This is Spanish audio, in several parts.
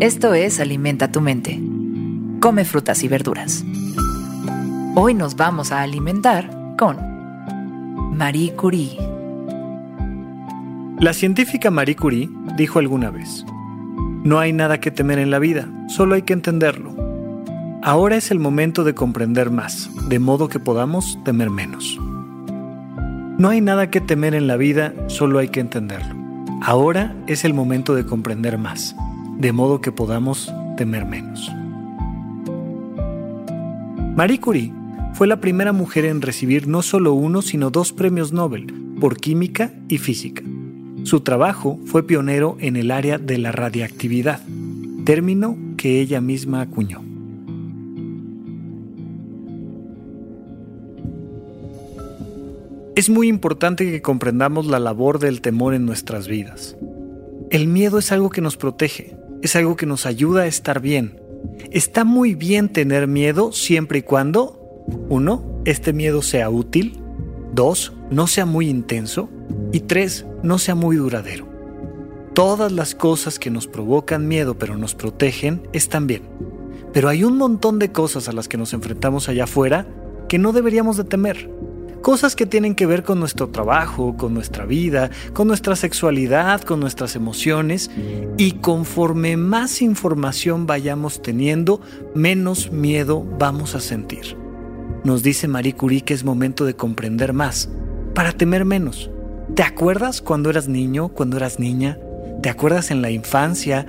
Esto es Alimenta tu mente. Come frutas y verduras. Hoy nos vamos a alimentar con Marie Curie. La científica Marie Curie dijo alguna vez, no hay nada que temer en la vida, solo hay que entenderlo. Ahora es el momento de comprender más, de modo que podamos temer menos. No hay nada que temer en la vida, solo hay que entenderlo. Ahora es el momento de comprender más, de modo que podamos temer menos. Marie Curie fue la primera mujer en recibir no solo uno, sino dos premios Nobel por química y física. Su trabajo fue pionero en el área de la radiactividad, término que ella misma acuñó. Es muy importante que comprendamos la labor del temor en nuestras vidas. El miedo es algo que nos protege, es algo que nos ayuda a estar bien. Está muy bien tener miedo siempre y cuando, uno, este miedo sea útil, dos, no sea muy intenso y tres, no sea muy duradero. Todas las cosas que nos provocan miedo pero nos protegen están bien. Pero hay un montón de cosas a las que nos enfrentamos allá afuera que no deberíamos de temer Cosas que tienen que ver con nuestro trabajo, con nuestra vida, con nuestra sexualidad, con nuestras emociones. Y conforme más información vayamos teniendo, menos miedo vamos a sentir. Nos dice Marie Curie que es momento de comprender más, para temer menos. ¿Te acuerdas cuando eras niño, cuando eras niña? ¿Te acuerdas en la infancia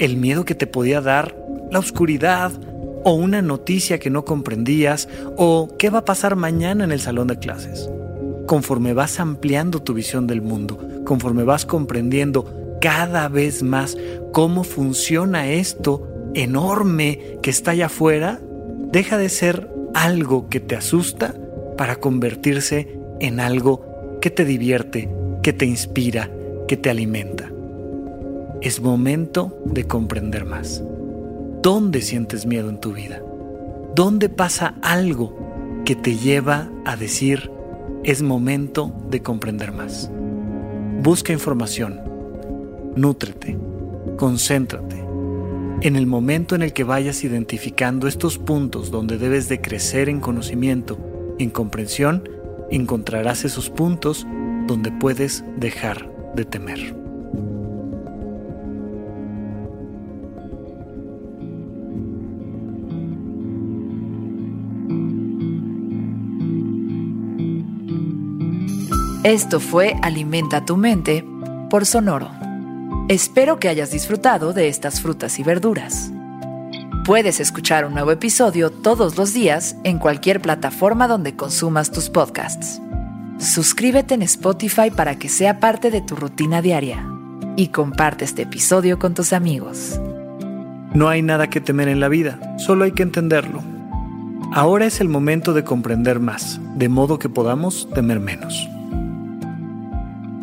el miedo que te podía dar la oscuridad, o una noticia que no comprendías, o qué va a pasar mañana en el salón de clases. Conforme vas ampliando tu visión del mundo, conforme vas comprendiendo cada vez más cómo funciona esto enorme que está allá afuera, deja de ser algo que te asusta para convertirse en algo que te divierte, que te inspira, que te alimenta. Es momento de comprender más. ¿Dónde sientes miedo en tu vida? ¿Dónde pasa algo que te lleva a decir es momento de comprender más? Busca información, nútrete, concéntrate. En el momento en el que vayas identificando estos puntos donde debes de crecer en conocimiento, en comprensión, encontrarás esos puntos donde puedes dejar de temer. Esto fue Alimenta tu mente por Sonoro. Espero que hayas disfrutado de estas frutas y verduras. Puedes escuchar un nuevo episodio todos los días en cualquier plataforma donde consumas tus podcasts. Suscríbete en Spotify para que sea parte de tu rutina diaria y comparte este episodio con tus amigos. No hay nada que temer en la vida, solo hay que entenderlo. Ahora es el momento de comprender más, de modo que podamos temer menos.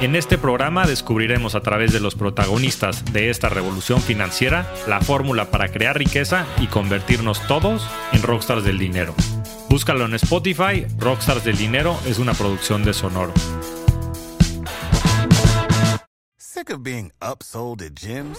En este programa descubriremos a través de los protagonistas de esta revolución financiera la fórmula para crear riqueza y convertirnos todos en rockstars del dinero. Búscalo en Spotify, Rockstars del Dinero es una producción de Sonoro. Sick of being upsold at gyms?